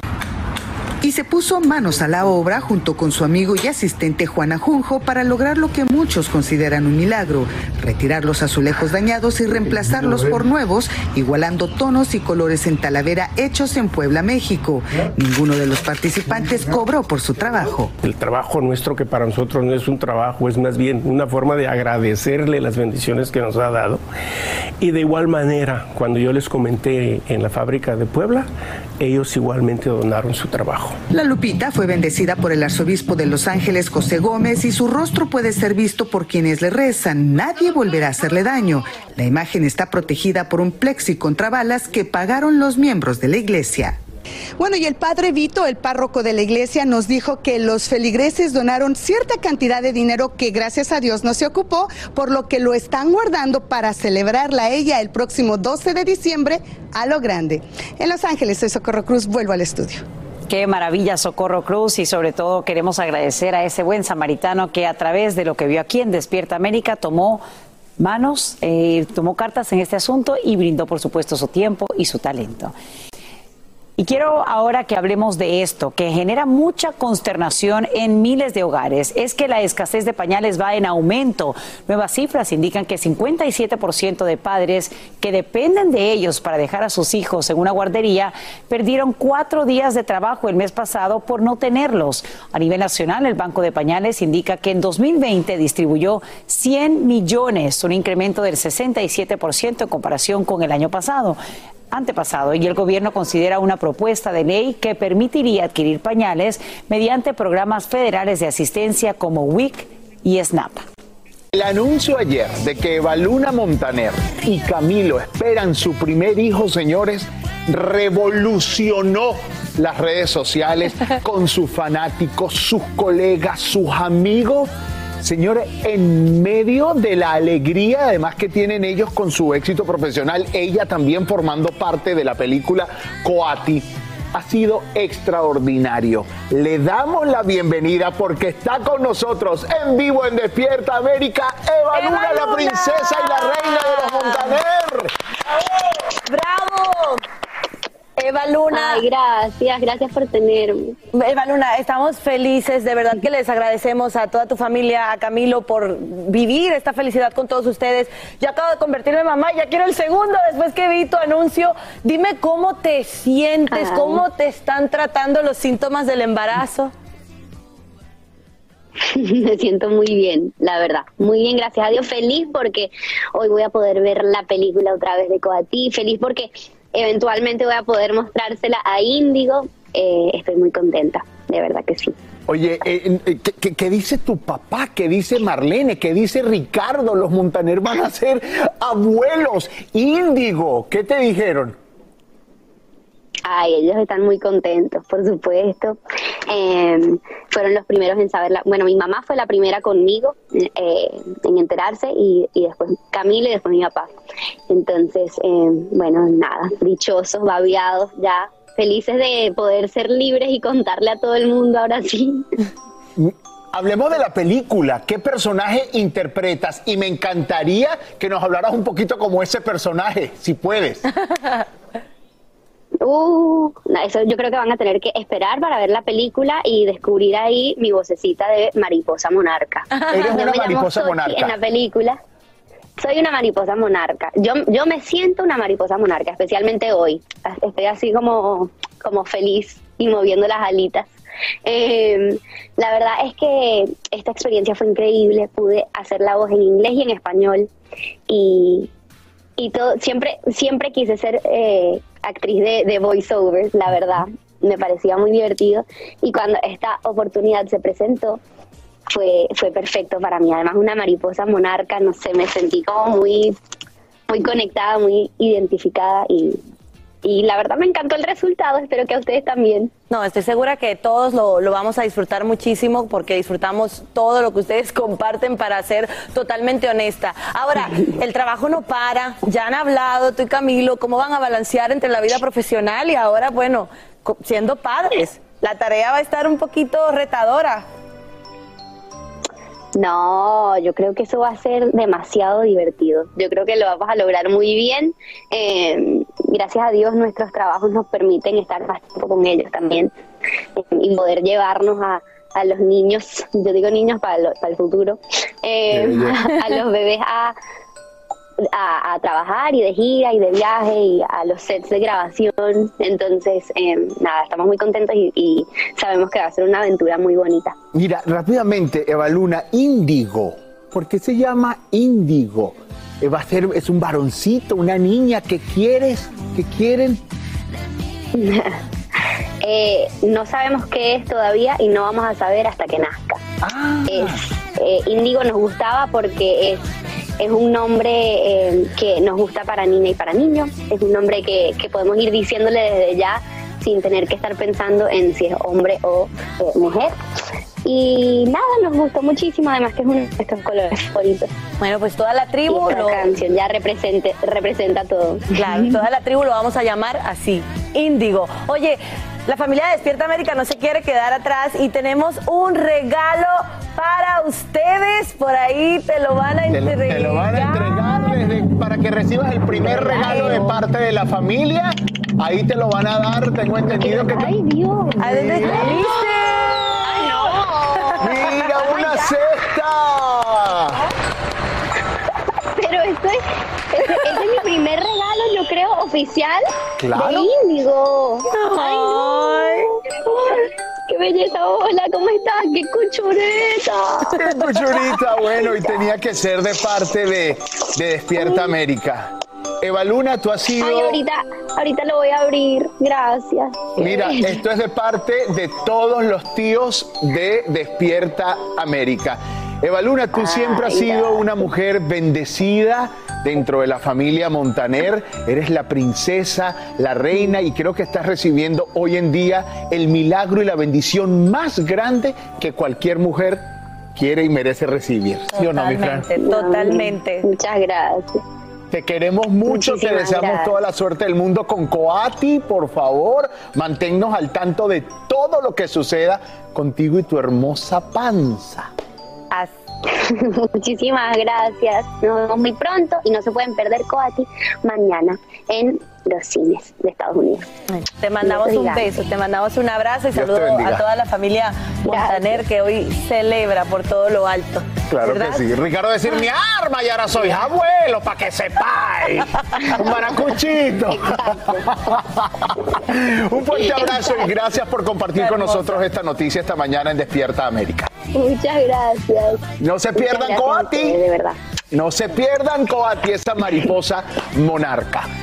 [SPEAKER 24] y se puso manos a la obra junto con su amigo y asistente Juana Junjo para lograr lo que muchos consideran un milagro, retirar los azulejos dañados y reemplazarlos por nuevos, igualando tonos y colores en Talavera hechos en Puebla, México. Ninguno de los participantes cobró por su trabajo.
[SPEAKER 27] El trabajo nuestro que para nosotros no es un trabajo, es más bien una forma de agradecerle las bendiciones que nos ha dado. Y de igual manera, cuando yo les comenté en la fábrica de Puebla, ellos igualmente donaron su trabajo.
[SPEAKER 24] La Lupita fue bendecida por el arzobispo de Los Ángeles, José Gómez, y su rostro puede ser visto por quienes le rezan. Nadie volverá a hacerle daño. La imagen está protegida por un plexi contra balas que pagaron los miembros de la iglesia.
[SPEAKER 23] Bueno, y el padre Vito, el párroco de la iglesia, nos dijo que los feligreses donaron cierta cantidad de dinero que gracias a Dios no se ocupó, por lo que lo están guardando para celebrarla ella el próximo 12 de diciembre a lo grande. En Los Ángeles, soy Socorro Cruz, vuelvo al estudio.
[SPEAKER 5] Qué maravilla, Socorro Cruz, y sobre todo queremos agradecer a ese buen samaritano que a través de lo que vio aquí en Despierta América tomó manos, eh, tomó cartas en este asunto y brindó, por supuesto, su tiempo y su talento. Y quiero ahora que hablemos de esto, que genera mucha consternación en miles de hogares, es que la escasez de pañales va en aumento. Nuevas cifras indican que 57% de padres que dependen de ellos para dejar a sus hijos en una guardería perdieron cuatro días de trabajo el mes pasado por no tenerlos. A nivel nacional, el Banco de Pañales indica que en 2020 distribuyó 100 millones, un incremento del 67% en comparación con el año pasado antepasado y el gobierno considera una propuesta de ley que permitiría adquirir pañales mediante programas federales de asistencia como WIC y SNAP.
[SPEAKER 4] El anuncio ayer de que Evaluna Montaner y Camilo esperan su primer hijo, señores, revolucionó las redes sociales con sus fanáticos, sus colegas, sus amigos Señores, en medio de la alegría además que tienen ellos con su éxito profesional, ella también formando parte de la película Coati, ha sido extraordinario. Le damos la bienvenida porque está con nosotros en vivo en Despierta América, Eva, Luna, la princesa y la reina de los Montaner.
[SPEAKER 2] ¡Bravo! Eva Luna.
[SPEAKER 28] Ay, gracias, gracias por tenerme.
[SPEAKER 2] Eva Luna, estamos felices, de verdad que les agradecemos a toda tu familia, a Camilo, por vivir esta felicidad con todos ustedes. Ya acabo de convertirme en mamá, ya quiero el segundo después que vi tu anuncio. Dime cómo te sientes, cómo te están tratando los síntomas del embarazo.
[SPEAKER 28] Me siento muy bien, la verdad. Muy bien, gracias a Dios. Feliz porque hoy voy a poder ver la película otra vez de Coatí. Feliz porque eventualmente voy a poder mostrársela a Índigo. Eh, estoy muy contenta, de verdad que sí.
[SPEAKER 4] Oye, eh, eh, ¿qué, dice tu papá? ¿Qué dice Marlene? ¿Qué dice Ricardo? Los Montaner van a ser abuelos. Índigo, ¿qué te dijeron?
[SPEAKER 28] Ay, ellos están muy contentos, por supuesto. Em, fueron los primeros en saberla. Bueno, mi mamá fue la primera conmigo eh, en enterarse y, después Camila y después mi papá. Entonces, em, bueno, nada, dichosos, babiados, ya felices de poder ser libres y contarle a todo el mundo ahora sí.
[SPEAKER 4] Hablemos de la película. ¿Qué personaje interpretas? Y me encantaría que nos hablaras un poquito como ese personaje, si puedes.
[SPEAKER 28] Uh, eso yo creo que van a tener que esperar para ver la película y descubrir ahí mi vocecita de mariposa monarca.
[SPEAKER 4] Eres una mariposa monarca.
[SPEAKER 28] En la película. Soy una mariposa monarca. Yo, yo me siento una mariposa monarca, especialmente hoy. Estoy así como, como feliz y moviendo las alitas. Em, la verdad es que esta experiencia fue increíble. Pude hacer la voz en inglés y en español. Y, y todo, siempre, siempre quise ser eh, actriz de, de voiceovers, la verdad. Me parecía muy divertido. Y cuando esta oportunidad se presentó, fue, fue perfecto para mí. Además, una mariposa monarca, no sé, me sentí como muy, muy conectada, muy identificada y, y la verdad me encantó el resultado, espero que a ustedes también.
[SPEAKER 2] No, estoy segura que todos lo, lo, vamos a disfrutar muchísimo porque disfrutamos todo lo que ustedes comparten para ser totalmente honesta. Ahora, el trabajo no para, ya han hablado tú y Camilo, cómo van a balancear entre la vida profesional y ahora, bueno, siendo padres. La tarea va a estar un poquito retadora.
[SPEAKER 28] No, yo creo que eso va a ser demasiado divertido. Yo creo que lo vamos a lograr muy bien. Eh, gracias a Dios nuestros trabajos nos permiten estar más tiempo con ellos también eh, y poder llevarnos a, a, los niños, yo digo niños para, para el futuro, eh, a los bebés a a, trabajar y de gira y de viaje y a los sets de grabación. Entonces, em, nada, estamos muy contentos y, sabemos que va a ser una aventura muy bonita.
[SPEAKER 4] Mira, rápidamente, Eva Luna, Índigo. ¿Por qué se llama Índigo? Eh, ¿Va a ser, es un varoncito, una niña? ¿Qué quieres? ¿Qué quieren?
[SPEAKER 28] Eh, no sabemos qué es todavía y no vamos a saber hasta que nazca. Ah. Eh, Índigo nos gustaba porque es es un nombre eh, que nos gusta para niña y para niño. Es un nombre que, podemos ir diciéndole desde ya sin tener que estar pensando en si es hombre o eh, mujer. Y nada, nos gustó muchísimo, además que es uno de nuestros colores favoritos.
[SPEAKER 2] Bueno, pues toda la tribu
[SPEAKER 28] y
[SPEAKER 2] lo-
[SPEAKER 28] canción ya represente, representa todo.
[SPEAKER 2] Claro, toda la tribu lo vamos a llamar así, Índigo. Oye, la familia de Despierta América no se quiere quedar atrás y tenemos un regalo para ustedes. Por ahí te lo van a
[SPEAKER 4] Te lo,
[SPEAKER 2] entregar.
[SPEAKER 4] te lo van a entregar desde- para que recibas el primer regalo de parte de la familia. Ahí te lo van a dar, tengo entendido que...
[SPEAKER 28] ¡Ay, Dios!
[SPEAKER 2] ¿A dónde viste?
[SPEAKER 28] ¡Ay, no!
[SPEAKER 4] ¡Mira, una cesta!
[SPEAKER 28] Pero esto es, este, este es mi primer regalo, yo creo, oficial
[SPEAKER 4] Claro.
[SPEAKER 28] de Índigo. ¡Ay, no! Ay, ¡Qué belleza! Hola, ¿cómo estás? ¡Qué cuchureta!
[SPEAKER 4] ¡Qué cuchurita! Bueno, y tenía que ser de parte de, de Despierta América. Eva Luna, tú has sido...
[SPEAKER 28] Ay, ahorita, ahorita lo voy a abrir. Gracias.
[SPEAKER 4] Mira, esto es de parte de todos los tíos de Despierta América. Eva Luna, tú siempre has sido una mujer bendecida dentro de la familia Montaner. Eres la princesa, la reina y creo que estás recibiendo hoy en día el milagro y la bendición más grande que cualquier mujer quiere y merece recibir. ¿Sí o no, mi Fran?
[SPEAKER 2] Totalmente, totalmente.
[SPEAKER 28] Muchas gracias.
[SPEAKER 4] Te queremos mucho, te deseamos
[SPEAKER 28] gracias.
[SPEAKER 4] toda la suerte del mundo con Coati, por favor, manténnos al tanto de todo lo que suceda contigo y tu hermosa panza.
[SPEAKER 28] Muchísimas gracias. Nos vemos muy pronto y no se pueden perder Coati mañana en los cines de Estados Unidos.
[SPEAKER 2] Te mandamos un beso, te mandamos un abrazo y
[SPEAKER 4] Dios
[SPEAKER 2] saludo a toda la familia Montaner que hoy celebra por todo lo alto.
[SPEAKER 4] Claro
[SPEAKER 2] ¿verdad?
[SPEAKER 4] que sí. Ricardo decir mi arma y ahora soy abuelo, para que sepáis. Un maracuchito. Un fuerte abrazo y gracias por compartir con nosotros esta noticia esta mañana en Despierta América.
[SPEAKER 28] Muchas gracias.
[SPEAKER 4] No se pierdan
[SPEAKER 28] gracias
[SPEAKER 4] Coati.
[SPEAKER 28] De verdad.
[SPEAKER 4] No se pierdan Coati, esa mariposa monarca.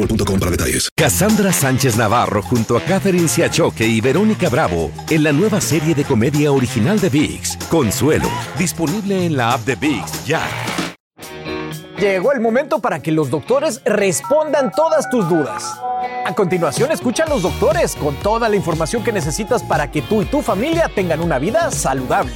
[SPEAKER 29] boostmobile.com para detalles.
[SPEAKER 30] Cassandra Sánchez Navarro junto a Catherine Siachoque y Verónica Bravo en la nueva serie de comedia original de VIX, Consuelo, disponible en la app de VIX ya.
[SPEAKER 31] Llegó el momento para que los doctores respondan todas tus dudas. A continuación, escucha a los doctores con toda la información que necesitas para que tú y tu familia tengan una vida saludable.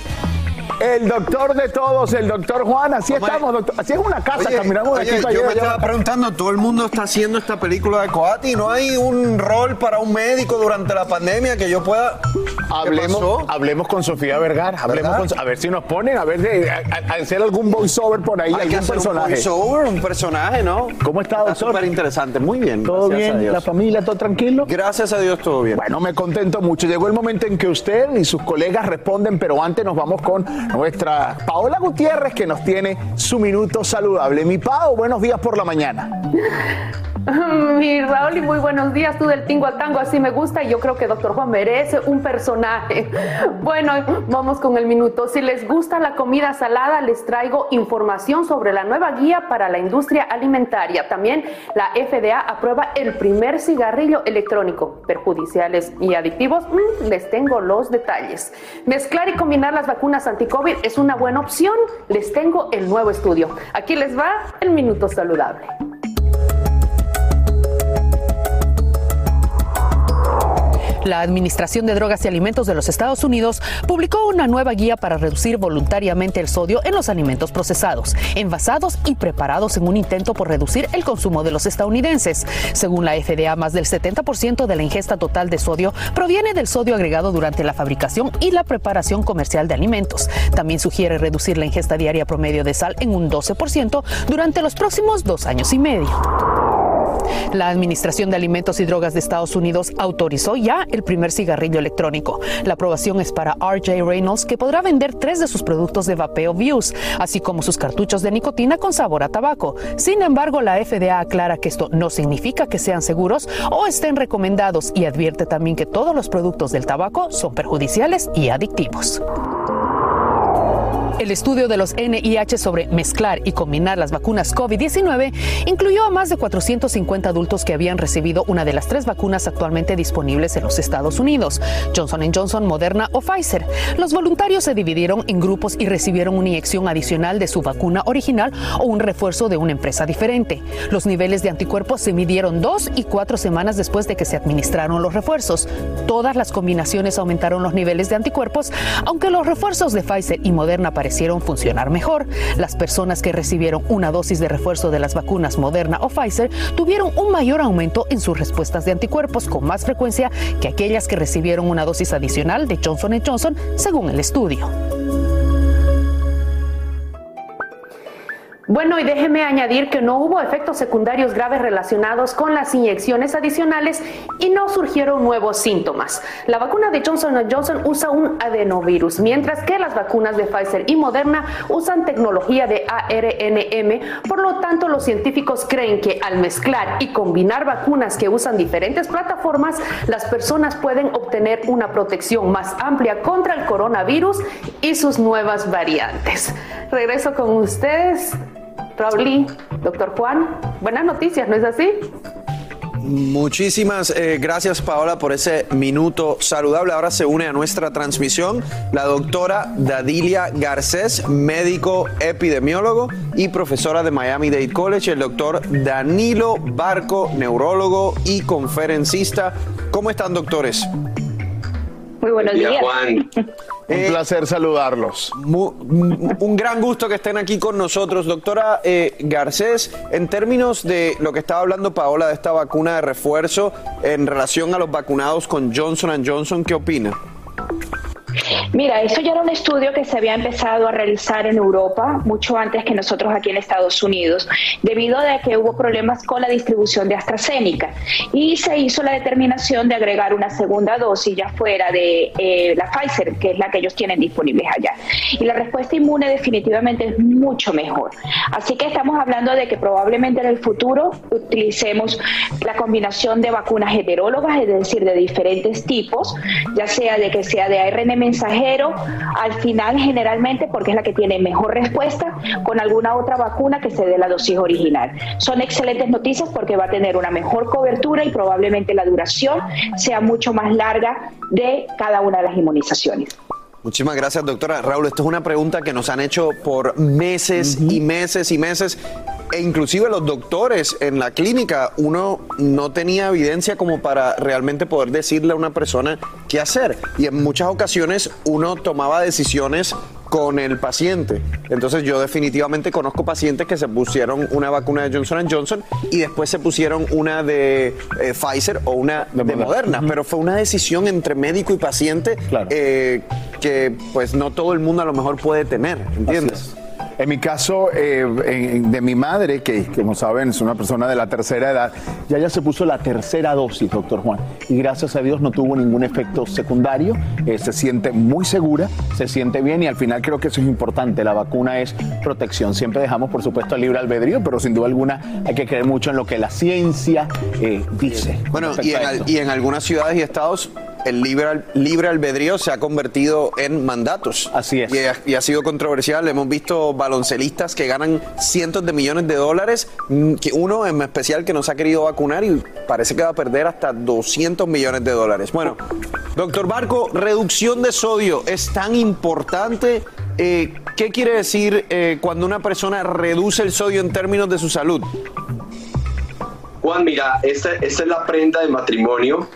[SPEAKER 4] El doctor de todos, el doctor Juan, así estamos, doctor. Así es una casa,
[SPEAKER 32] Oye,
[SPEAKER 4] caminamos de aquí para
[SPEAKER 32] yo
[SPEAKER 4] allá.
[SPEAKER 32] me estaba preguntando, todo el mundo está haciendo esta película de Coati, ¿no hay un rol para un médico durante la pandemia que yo pueda... ¿Qué
[SPEAKER 4] Hablemos, hablemos con Sofía Vergara, hablemos con, a ver si nos ponen, a ver a- a- hacer algún voiceover por ahí,
[SPEAKER 32] Hay que
[SPEAKER 4] algún
[SPEAKER 32] hacer
[SPEAKER 4] personaje.
[SPEAKER 32] un voiceover, un personaje, ¿no?
[SPEAKER 4] ¿Cómo está, doctor?
[SPEAKER 32] súper interesante, muy bien.
[SPEAKER 4] ¿Todo bien? ¿La familia todo tranquilo?
[SPEAKER 32] Gracias a Dios, todo bien.
[SPEAKER 4] Bueno, me contento mucho. Llegó el momento en que usted y sus colegas responden, pero antes nos vamos con nuestra Paola Gutiérrez que nos tiene su minuto saludable. Mi Pao, buenos días por la mañana.
[SPEAKER 33] Mi Raúl, y muy buenos días. Tú del tingo al tango, así me gusta. Y yo creo que Doctor Juan merece un personaje. Bueno, vamos con el minuto. Si les gusta la comida salada, les traigo información sobre la nueva guía para la industria alimentaria. También la FDA aprueba el primer cigarrillo electrónico. Perjudiciales y adictivos, Mm, les tengo los detalles. Mezclar y combinar las vacunas anti-COVID es una buena opción. Les tengo el nuevo estudio. Aquí les va el minuto saludable.
[SPEAKER 34] La Administración de Drogas y Alimentos de los Estados Unidos publicó una nueva guía para reducir voluntariamente el sodio en los alimentos procesados, envasados y preparados en un intento por reducir el consumo de los estadounidenses. Según la FDA, más del 70% de la ingesta total de sodio proviene del sodio agregado durante la fabricación y la preparación comercial de alimentos. También sugiere reducir la ingesta diaria promedio de sal en un 12% durante los próximos dos años y medio. La Administración de Alimentos y Drogas de Estados Unidos autorizó ya el primer cigarrillo electrónico. La aprobación es para RJ Reynolds, que podrá vender tres de sus productos de vapeo Views, así como sus cartuchos de nicotina con sabor a tabaco. Sin embargo, la FDA aclara que esto no significa que sean seguros o estén recomendados y advierte también que todos los productos del tabaco son perjudiciales y adictivos. El estudio de los NIH sobre mezclar y combinar las vacunas COVID-19 incluyó a más de 450 adultos que habían recibido una de las tres vacunas actualmente disponibles en los Estados Unidos, Johnson Johnson, Moderna o Pfizer. Los voluntarios se dividieron en grupos y recibieron una inyección adicional de su vacuna original o un refuerzo de una empresa diferente. Los niveles de anticuerpos se midieron dos y cuatro semanas después de que se administraron los refuerzos. Todas las combinaciones aumentaron los niveles de anticuerpos, aunque los refuerzos de Pfizer y Moderna parecieron funcionar mejor. Las personas que recibieron una dosis de refuerzo de las vacunas Moderna o Pfizer tuvieron un mayor aumento en sus respuestas de anticuerpos con más frecuencia que aquellas que recibieron una dosis adicional de Johnson Johnson, según el estudio.
[SPEAKER 33] Bueno, y déjeme añadir que no hubo efectos secundarios graves relacionados con las inyecciones adicionales y no surgieron nuevos síntomas. La vacuna de Johnson Johnson usa un adenovirus, mientras que las vacunas de Pfizer y Moderna usan tecnología de ARNM. Por lo tanto, los científicos creen que al mezclar y combinar vacunas que usan diferentes plataformas, las personas pueden obtener una protección más amplia contra el coronavirus y sus nuevas variantes. Regreso con ustedes. Doctor Juan, buenas noticias, ¿no es así?
[SPEAKER 32] Muchísimas eh, gracias Paola por ese minuto saludable. Ahora se une a nuestra transmisión la doctora Dadilia Garcés, médico epidemiólogo y profesora de Miami Dade College, el doctor Danilo Barco, neurólogo y conferencista. ¿Cómo están doctores?
[SPEAKER 28] Muy buenos días.
[SPEAKER 4] Juan. Un placer saludarlos.
[SPEAKER 32] un gran gusto que estén aquí con nosotros. Doctora eh, Garcés, en términos de lo que estaba hablando Paola de esta vacuna de refuerzo en relación a los vacunados con Johnson Johnson, ¿qué opina?
[SPEAKER 21] Mira, eso ya era un estudio que se había empezado a realizar en Europa mucho antes que nosotros aquí en Estados Unidos, debido a que hubo problemas con la distribución de AstraZeneca y se hizo la determinación de agregar una segunda dosis ya fuera de eh, la Pfizer, que es la que ellos tienen disponibles allá. Y la respuesta inmune definitivamente es mucho mejor. Así que estamos hablando de que probablemente en el futuro utilicemos la combinación de vacunas heterólogas, es decir, de diferentes tipos, ya sea de que sea de ARN mensajero, al final generalmente porque es la que tiene mejor respuesta con alguna otra vacuna que se dé la dosis original. Son excelentes noticias porque va a tener una mejor cobertura y probablemente la duración sea mucho más larga de cada una de las inmunizaciones.
[SPEAKER 32] Muchísimas gracias, doctora. Raúl, esto es una pregunta que nos han hecho por meses y meses y meses. E inclusive los doctores en la clínica, uno no tenía evidencia como para realmente poder decirle a una persona qué hacer. Y en muchas ocasiones uno tomaba decisiones con el paciente. Entonces yo definitivamente conozco pacientes que se pusieron una vacuna de Johnson Johnson y después se pusieron una de eh, Pfizer o una de, Moderna. Pero fue una decisión entre médico y paciente eh, que pues no todo el mundo a lo mejor puede tener, ¿entiendes?
[SPEAKER 4] En mi caso, eh, de mi madre, que como saben es una persona de la tercera edad, ya ya se puso la tercera dosis, doctor Juan, y gracias a Dios no tuvo ningún efecto secundario, eh, se siente muy segura, se siente bien y al final creo que eso es importante, la vacuna es protección. Siempre dejamos, por supuesto, el libre albedrío, pero sin duda alguna hay que creer mucho en lo que la ciencia eh, dice.
[SPEAKER 32] Bueno, y y en algunas ciudades y estados el libre, libre albedrío se ha convertido en mandatos.
[SPEAKER 4] Así es.
[SPEAKER 32] Y ha, sido controversial. Hemos visto baloncelistas que ganan cientos de millones de dólares, mm, que uno en especial que nos ha querido vacunar y parece que va a perder hasta 200 millones de dólares. Bueno, doctor Barco, reducción de sodio es tan importante. Eh, ¿Qué quiere decir eh, cuando una persona reduce el sodio en términos de su salud?
[SPEAKER 35] Juan, mira, esta, esta es la prenda de matrimonio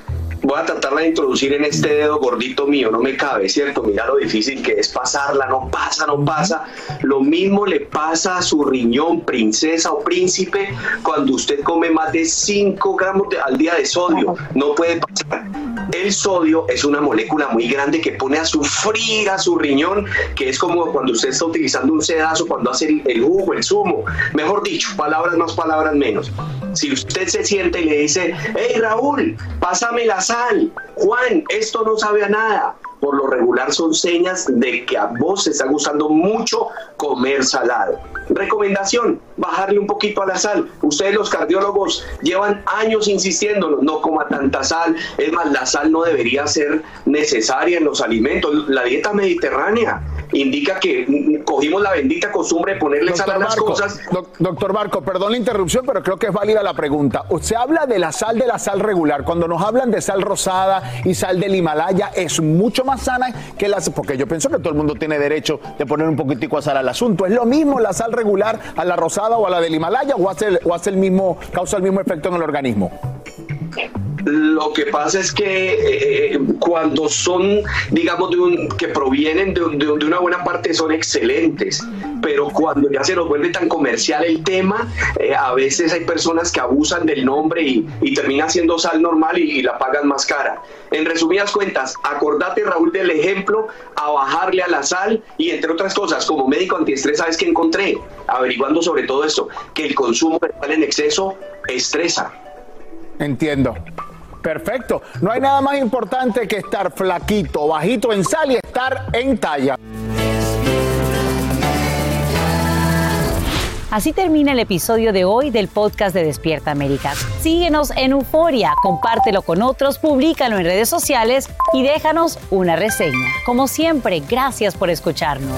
[SPEAKER 36] voy a tratarla de introducir en este dedo gordito mío, no me cabe, ¿cierto? Mira lo difícil que es pasarla, no pasa, no pasa. Lo mismo le pasa a su riñón, princesa o príncipe, cuando usted come más de 5 gramos al día de sodio. No puede pasar. El sodio es una molécula muy grande que pone a sufrir a su riñón, que es como cuando usted está utilizando un sedazo cuando hace el, el jugo, el zumo. Mejor dicho, palabras más, palabras menos. Si usted se siente y le dice, hey Raúl, pásame la sal, Juan, esto no sabe a nada. Por lo regular son señas de que a vos te está gustando mucho comer salado. Recomendación, bajarle un poquito a la sal. Ustedes los cardiólogos llevan años insistiendo, no coma tanta sal. Es más, la sal no debería ser necesaria en los alimentos. La dieta mediterránea indica que cogimos la bendita costumbre de ponerle sal a las cosas.
[SPEAKER 4] doc- doctor Barco, perdón la interrupción, pero creo que es válida la pregunta. Usted habla de la sal de la sal regular. Cuando nos hablan de sal rosada y sal del Himalaya, es mucho más sana que las. Porque yo pienso que todo el mundo tiene derecho de poner un poquitico de sal al asunto. ¿Es lo mismo la sal regular a la rosada o a la del Himalaya o hace, o hace el mismo, causa el mismo efecto en el organismo?
[SPEAKER 36] Lo que pasa es que eh, cuando son, digamos, de un, que provienen de, de un- de una buena parte son excelentes, pero cuando ya se nos vuelve tan comercial el tema, eh, a veces hay personas que abusan del nombre y, termina siendo sal normal y, la pagan más cara. En resumidas cuentas, acordate Raúl del ejemplo a bajarle a la sal y entre otras cosas, como médico antiestrés, ¿sabes qué encontré? Averiguando sobre todo esto, que el consumo de en exceso estresa.
[SPEAKER 4] Entiendo. Perfecto. No hay nada más importante que estar flaquito, bajito en sal y estar en talla.
[SPEAKER 5] Así termina el episodio de hoy del podcast de Despierta América. Síguenos en Euforia, compártelo con otros, públicalo en redes sociales y déjanos una reseña. Como siempre, gracias por escucharnos.